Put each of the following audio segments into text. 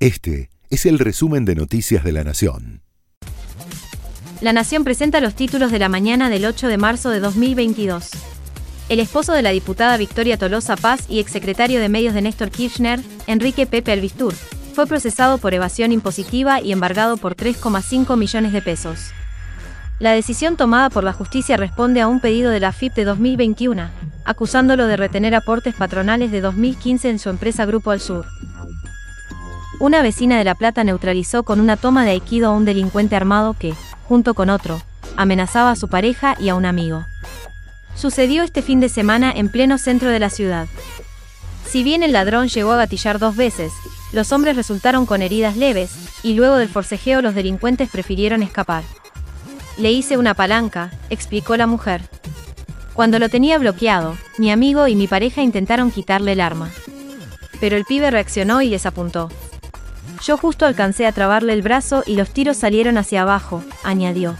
Este es el resumen de Noticias de la Nación. La Nación presenta los títulos de la mañana del 8 de marzo de 2022. El esposo de la diputada Victoria Tolosa Paz y exsecretario de Medios de Néstor Kirchner, Enrique Pepe Albistur, fue procesado por evasión impositiva y embargado por 3,5 millones de pesos. La decisión tomada por la justicia responde a un pedido de la FIP de 2021, acusándolo de retener aportes patronales de 2015 en su empresa Grupo Al Sur. Una vecina de La Plata neutralizó con una toma de aikido a un delincuente armado que, junto con otro, amenazaba a su pareja y a un amigo. Sucedió este fin de semana en pleno centro de la ciudad. Si bien el ladrón llegó a gatillar dos veces, los hombres resultaron con heridas leves, y luego del forcejeo los delincuentes prefirieron escapar. Le hice una palanca, explicó la mujer. Cuando lo tenía bloqueado, mi amigo y mi pareja intentaron quitarle el arma. Pero el pibe reaccionó y les apuntó. Yo justo alcancé a trabarle el brazo y los tiros salieron hacia abajo, añadió.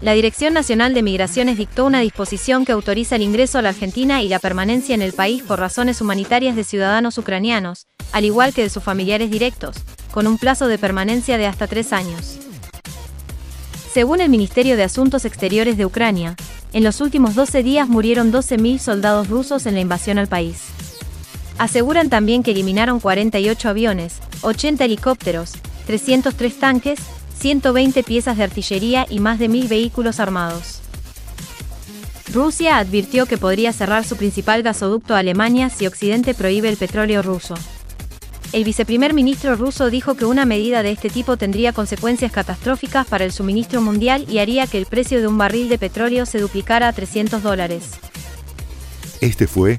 La Dirección Nacional de Migraciones dictó una disposición que autoriza el ingreso a la Argentina y la permanencia en el país por razones humanitarias de ciudadanos ucranianos, al igual que de sus familiares directos, con un plazo de permanencia de hasta tres años. Según el Ministerio de Asuntos Exteriores de Ucrania, en los últimos 12 días murieron 12.000 soldados rusos en la invasión al país. Aseguran también que eliminaron 48 aviones, 80 helicópteros, 303 tanques, 120 piezas de artillería y más de 1.000 vehículos armados. Rusia advirtió que podría cerrar su principal gasoducto a Alemania si Occidente prohíbe el petróleo ruso. El viceprimer ministro ruso dijo que una medida de este tipo tendría consecuencias catastróficas para el suministro mundial y haría que el precio de un barril de petróleo se duplicara a 300 dólares. Este fue